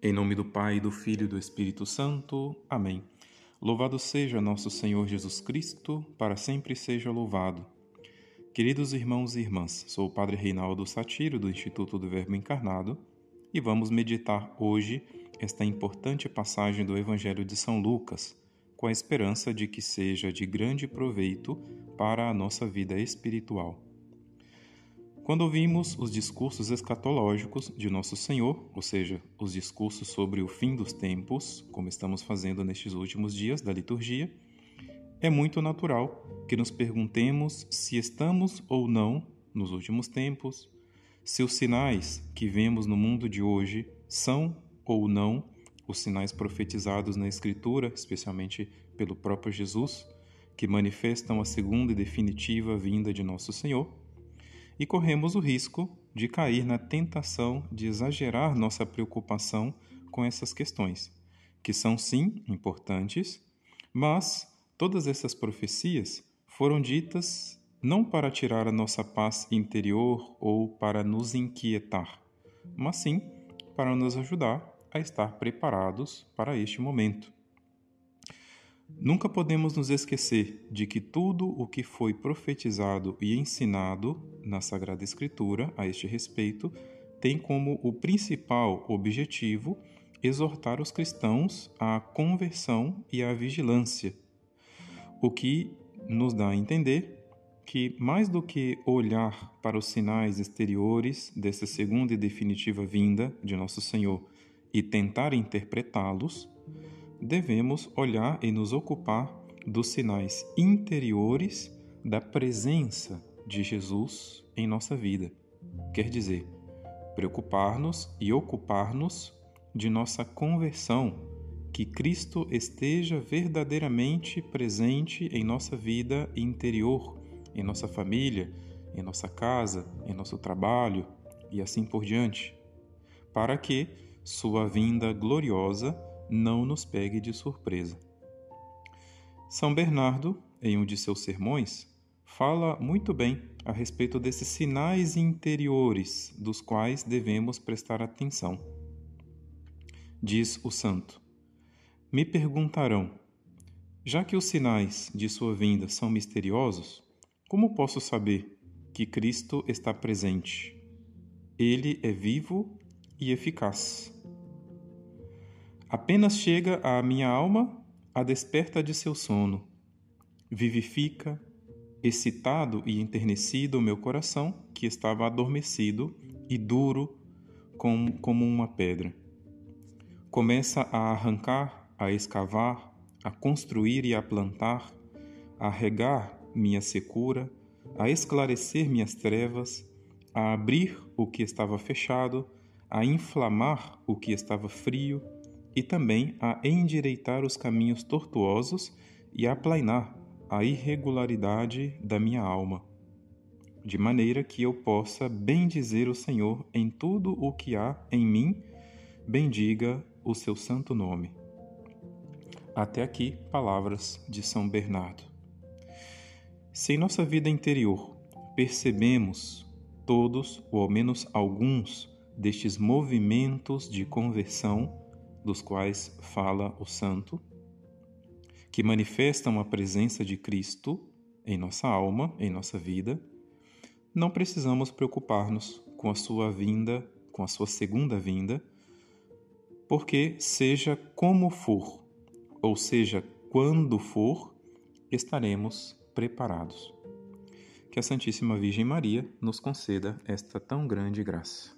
Em nome do Pai, do Filho e do Espírito Santo. Amém. Louvado seja nosso Senhor Jesus Cristo, para sempre seja louvado. Queridos irmãos e irmãs, sou o Padre Reinaldo Satiro, do Instituto do Verbo Encarnado, e vamos meditar hoje esta importante passagem do Evangelho de São Lucas, com a esperança de que seja de grande proveito para a nossa vida espiritual. Quando ouvimos os discursos escatológicos de Nosso Senhor, ou seja, os discursos sobre o fim dos tempos, como estamos fazendo nestes últimos dias da liturgia, é muito natural que nos perguntemos se estamos ou não nos últimos tempos, se os sinais que vemos no mundo de hoje são ou não os sinais profetizados na Escritura, especialmente pelo próprio Jesus, que manifestam a segunda e definitiva vinda de Nosso Senhor e corremos o risco de cair na tentação de exagerar nossa preocupação com essas questões, que são sim importantes, mas todas essas profecias foram ditas não para tirar a nossa paz interior ou para nos inquietar, mas sim para nos ajudar a estar preparados para este momento. Nunca podemos nos esquecer de que tudo o que foi profetizado e ensinado na Sagrada Escritura a este respeito tem como o principal objetivo exortar os cristãos à conversão e à vigilância, o que nos dá a entender que, mais do que olhar para os sinais exteriores dessa segunda e definitiva vinda de Nosso Senhor e tentar interpretá-los, devemos olhar e nos ocupar dos sinais interiores da presença de Jesus em nossa vida. Quer dizer, preocupar-nos e ocupar-nos de nossa conversão, que Cristo esteja verdadeiramente presente em nossa vida interior, em nossa família, em nossa casa, em nosso trabalho e assim por diante, para que Sua vinda gloriosa não nos pegue de surpresa. São Bernardo, em um de seus sermões, fala muito bem a respeito desses sinais interiores dos quais devemos prestar atenção. Diz o santo: Me perguntarão, já que os sinais de sua vinda são misteriosos, como posso saber que Cristo está presente? Ele é vivo e eficaz. Apenas chega à minha alma a desperta de seu sono. Vivifica, excitado e enternecido o meu coração, que estava adormecido e duro como, como uma pedra. Começa a arrancar, a escavar, a construir e a plantar, a regar minha secura, a esclarecer minhas trevas, a abrir o que estava fechado, a inflamar o que estava frio, e também a endireitar os caminhos tortuosos e a aplainar a irregularidade da minha alma, de maneira que eu possa bendizer o Senhor em tudo o que há em mim, bendiga o seu santo nome. Até aqui, palavras de São Bernardo. Se em nossa vida interior percebemos todos, ou ao menos alguns, destes movimentos de conversão, dos quais fala o santo, que manifestam a presença de Cristo em nossa alma, em nossa vida, não precisamos preocupar-nos com a sua vinda, com a sua segunda vinda, porque seja como for, ou seja, quando for, estaremos preparados. Que a Santíssima Virgem Maria nos conceda esta tão grande graça.